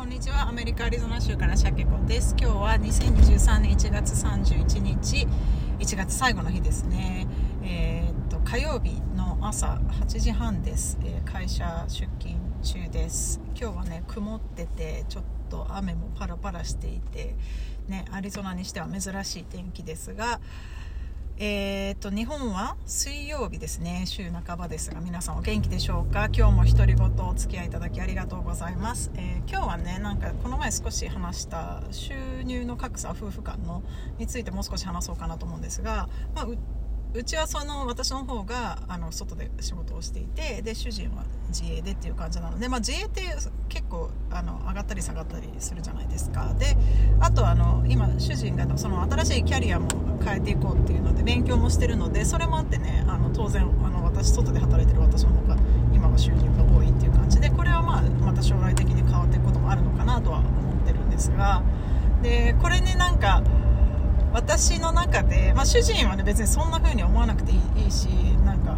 こんにちは。アメリカアリゾナ州からシャケコです。今日は2023年1月31日。1月最後の日ですね。えー、っと火曜日の朝8時半です、えー、会社出勤中です。今日はね曇っててちょっと雨もパラパラしていてねアリゾナにしては珍しい天気ですがえー、と日本は水曜日ですね。週半ばですが皆さんお元気でしょうか？今日も独り言お付き合いいただきありがとうございます、えー、今日はねなんかこの前少し話した収入の格差夫婦間のについてもう少し話そうかなと思うんですが、まあうちはその私の方があの外で仕事をしていてで主人は自営でっていう感じなので、まあ、自営って結構あの上がったり下がったりするじゃないですか。であとあの今主人がその新しいキャリアも変えていこうっていうので勉強もしてるのでそれもあってねあの当然あの私外で働いてる私の方が今は収入が多いっていう感じでこれはまあまた将来的に変わっていくこともあるのかなとは思ってるんですがでこれねなんか私の中で、まあ、主人はね別にそんな風に思わなくていいしなんか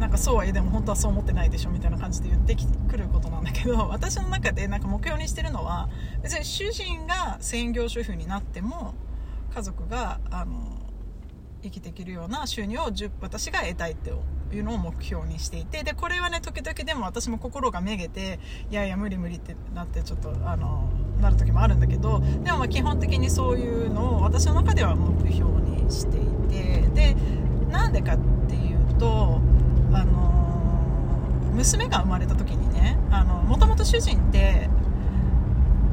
なんかそうは言えでも本当はそう思ってないでしょみたいな感じで言ってくることなんだけど 私の中でなんか目標にしてるのは別に主人が専業主婦になっても家族があの生きていけるような収入を私が得たいっていうのを目標にしていてでこれはね時々でも私も心がめげていやいや無理無理ってなってちょっとあのなる時もあるんだけどでもま基本的にそういうのを私の中では目標にしていてでなんでかっていうと娘が生まれた時にねもともと主人って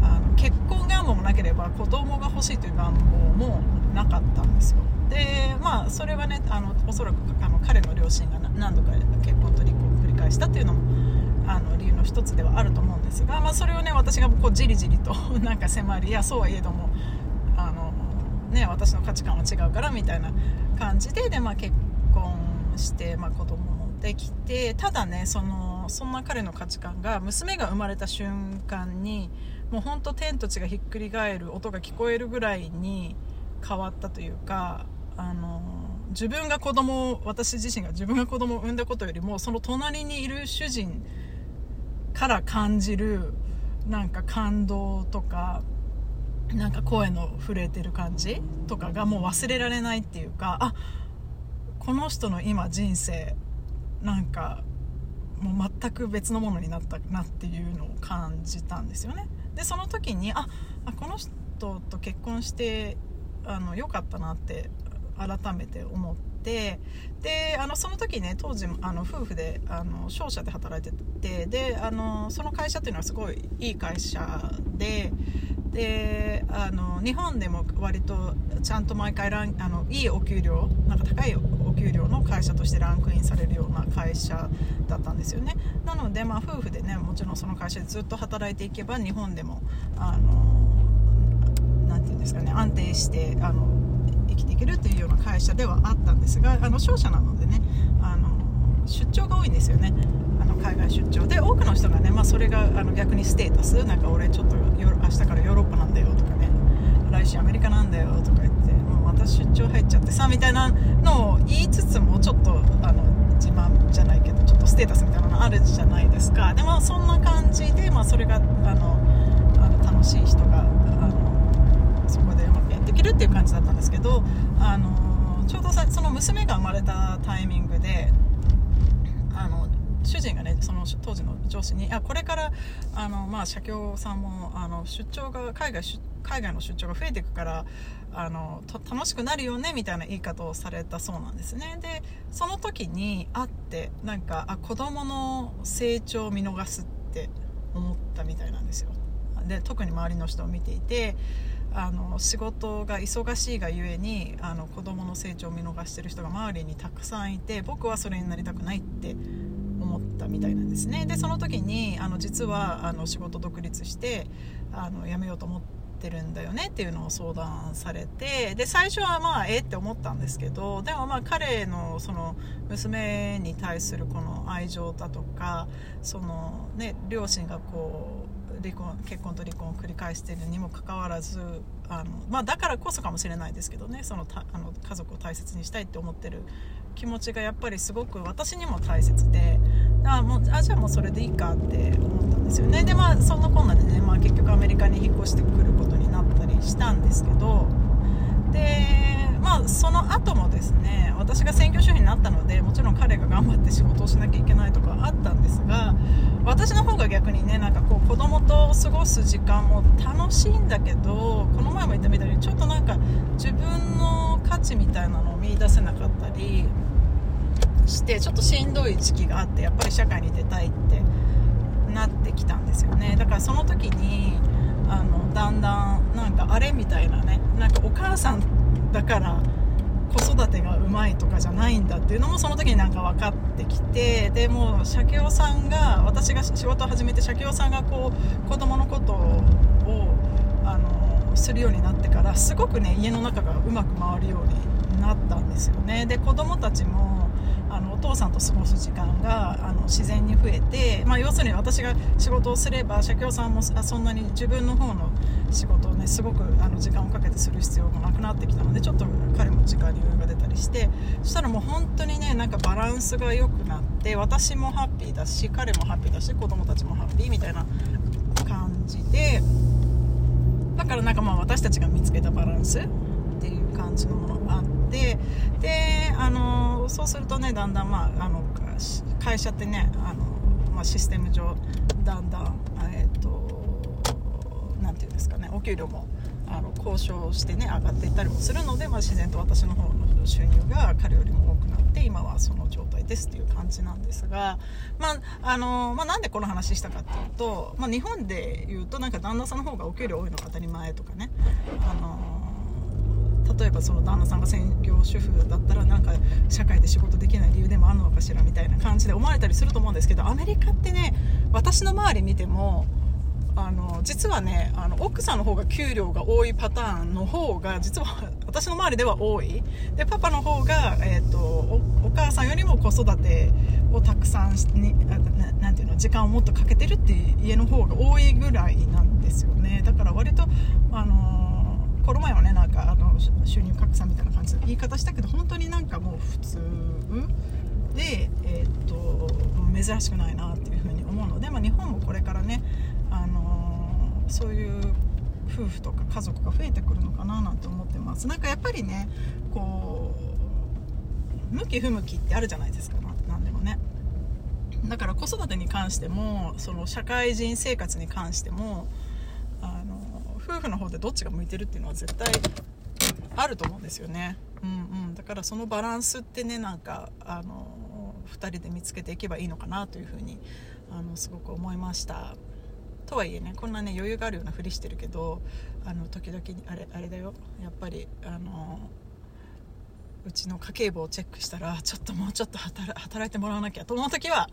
あの結婚願望もなければ子供が欲しいという願望もなかったんですよ。でまあそれはねあのおそらくあの彼の両親が何度か結婚と離婚を繰り返したっていうのもあの理由の一つではあると思うんですが、まあ、それをね私がこうじりじりと なんか迫りいやそうはいえどもあの、ね、私の価値観は違うからみたいな感じでで、まあ、結婚して、まあ、子供できてただねそのそんな彼の価値観が娘が生まれた瞬間にもうほんと天と地がひっくり返る音が聞こえるぐらいに変わったというかあの自分が子供を私自身が自分が子供を産んだことよりもその隣にいる主人から感じるなんか感動とかなんか声の震えてる感じとかがもう忘れられないっていうかあこの人の今人生なんかもう全く別のものになったなっていうのを感じたんですよね。でその時にあこの人と結婚してあのよかったなって改めて思ってであのその時ね当時あの夫婦であの商社で働いててであのその会社っていうのはすごいいい会社でであの日本でも割とちゃんと毎回ランあのいいお給料なんか高いお給料の会社としてランクインされるような会社だったんですよね。なので、まあ、夫婦でねもちろんその会社でずっと働いていけば日本でもあのなて言うんですかね安定してあの生きていけるというような会社ではあったんですがあの商社なのでねあの出張が多いんですよね。あの海外出張で多くの人がね、まあ、それがあの逆にステータスなんか俺ちょっと明日からヨーロッパなんだよとかね来週アメリカなんだよとか言ってもうまた出張入っちゃってさみたいな言いつつもちょっとあの自慢じゃないけどちょっとステータスみたいなのあるじゃないですか。でもそんな感じで、まあ、それがあのあの楽しい人がきるっていう感じだったんですけど、あのちょうどさその娘が生まれたタイミングであの主人がねその当時の上司にあこれからあの、まあ、社協さんもあの出張が海外出張海外の出張が増えていくからあの楽しくなるよねみたいな言い方をされたそうなんですね。でその時に会ってなんかあ子供の成長を見逃すって思ったみたいなんですよ。で特に周りの人を見ていてあの仕事が忙しいがゆえにあの子供の成長を見逃してる人が周りにたくさんいて僕はそれになりたくないって思ったみたいなんですね。でその時にあの実はあの仕事独立してあの辞めようと思っててるんだよねっていうのを相談されてで最初はまあえって思ったんですけどでもまあ彼のその娘に対するこの愛情だとかそのね両親がこう離婚結婚と離婚を繰り返しているにもかかわらずあの、まあ、だからこそかもしれないですけどねそのたあの家族を大切にしたいって思ってる気持ちがやっぱりすごく私にも大切でだからもうあじゃあもうそれでいいかって思ったんですよね。でまあそんなこんなでね、まあ、結局アメリカに引っ越してくることになったりしたんですけどでまあその後もですね私が専業主婦になったのでもちろん彼が頑張って仕事をしなきゃいけないとかあったんですが私の方が逆にねなんかこう子供と過ごす時間も楽しいんだけどこの前も言ったみたいにちょっとなんか自分の価値みたいなのを見いだせなかったりしてちょっとしんどい時期があってやっぱり社会に出たいってなってきたんですよね。だからその時にあのだんだんなんかあれみたいなねなんかお母さんだから子育てがうまいとかじゃないんだっていうのもその時になんか分かってきてでも社協さんが私が仕事を始めて社協さんがこう子供のことをあのするようになってからすごくね家の中がうまく回るようになったんですよね。で子供たちもあのお父さんと過ごす時間があの自然に増えて、まあ、要するに私が仕事をすれば社協さんもそんなに自分の方の仕事をねすごくあの時間をかけてする必要がなくなってきたのでちょっと彼も時間に余裕が出たりしてそしたらもう本当にねなんかバランスが良くなって私もハッピーだし彼もハッピーだし子供たちもハッピーみたいな感じでだかまあ私たちが見つけたバランスっていう感じのものがあってであのそうするとねだんだん、まあ、あの会社ってねあの、まあ、システム上だんだんえ、ー、と何ていうんですかねお給料もあの交渉してね上がっていったりもするので、まあ、自然と私の方の収入が彼よりも多くなって今はその状態ですっていう感じなんですが、まああのまあ、なんでこの話したかっていうと、まあ、日本で言うとなんか旦那さんの方がお給料多いのが当たり前とかね、あの例えばその旦那さんが専業主婦だったらなんか社会で仕事できない理由でもあるのかしらみたいな感じで思われたりすると思うんですけどアメリカってね私の周り見てもあの実はねあの奥さんの方が給料が多いパターンの方が実は 私の周りでは多い。でパパの方が、えーと、おお母さんよりも子育てをたくさんになていうの時間をもっとかけてるっていう家の方が多いぐらいなんですよね。だから割とあのこの前はねなんかあの収入格差みたいな感じで言い方したけど本当になんかもう普通で、えー、っと珍しくないなっていうふうに思うので、まあ、日本もこれからね、あのー、そういう夫婦とか家族が増えてくるのかななんて思ってます。なんかやっぱりねこう向き不向きってあるじゃないですか。何でもね。だから子育てに関してもその社会人生活に関してもあの夫婦の方でどっちが向いてるっていうのは絶対あると思うんですよね、うんうん、だからそのバランスってねなんかあの2人で見つけていけばいいのかなというふうにあのすごく思いました。とはいえねこんなね余裕があるようなふりしてるけどあの時々あれあれだよ。やっぱりあのうちの家計簿をチェックしたらちょっともうちょっと働いてもらわなきゃと思う時は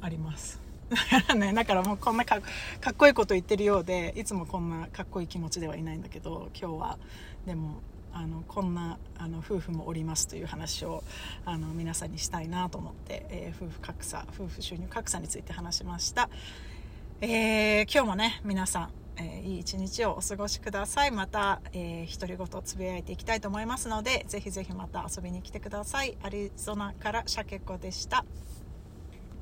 あります。だからねだからもうこんなかっこいいこと言ってるようでいつもこんなかっこいい気持ちではいないんだけど今日は。でもあのこんなあの夫婦もおりますという話をあの皆さんにしたいなと思って、えー、夫婦格差夫婦収入格差について話しました、えー、今日もね皆さんえー、いい一日をお過ごしください。また、えー、独り言つぶやいていきたいと思いますのでぜひぜひまた遊びに来てください。アリゾナからシャケ子でした。